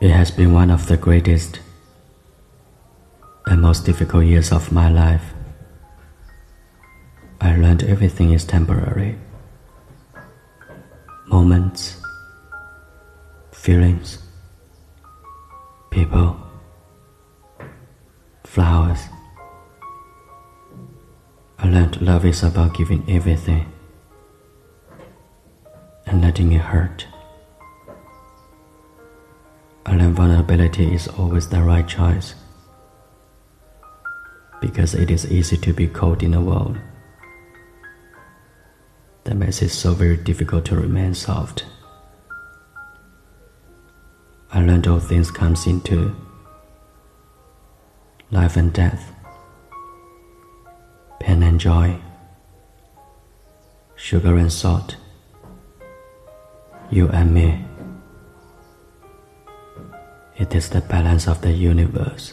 It has been one of the greatest and most difficult years of my life. I learned everything is temporary. Moments, feelings, people, flowers. I learned love is about giving everything and letting it hurt. Learned vulnerability is always the right choice because it is easy to be cold in the world that makes it so very difficult to remain soft. I learned all things comes into life and death, pain and joy, sugar and salt, you and me. It is the balance of the universe.